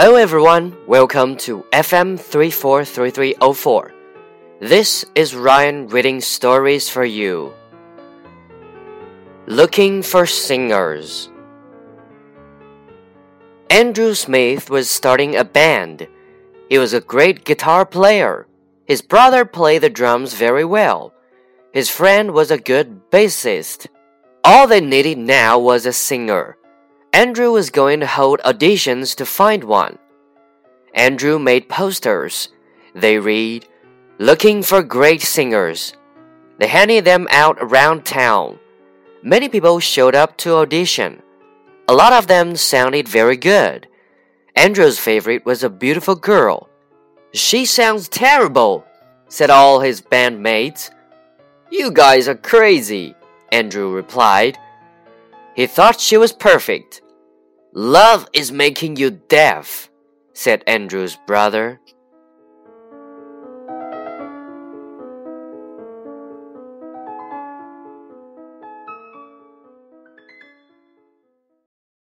Hello everyone, welcome to FM 343304. This is Ryan reading stories for you. Looking for Singers. Andrew Smith was starting a band. He was a great guitar player. His brother played the drums very well. His friend was a good bassist. All they needed now was a singer. Andrew was going to hold auditions to find one. Andrew made posters. They read, Looking for great singers. They handed them out around town. Many people showed up to audition. A lot of them sounded very good. Andrew's favorite was a beautiful girl. She sounds terrible, said all his bandmates. You guys are crazy, Andrew replied. He thought she was perfect. Love is making you deaf, said Andrew's brother.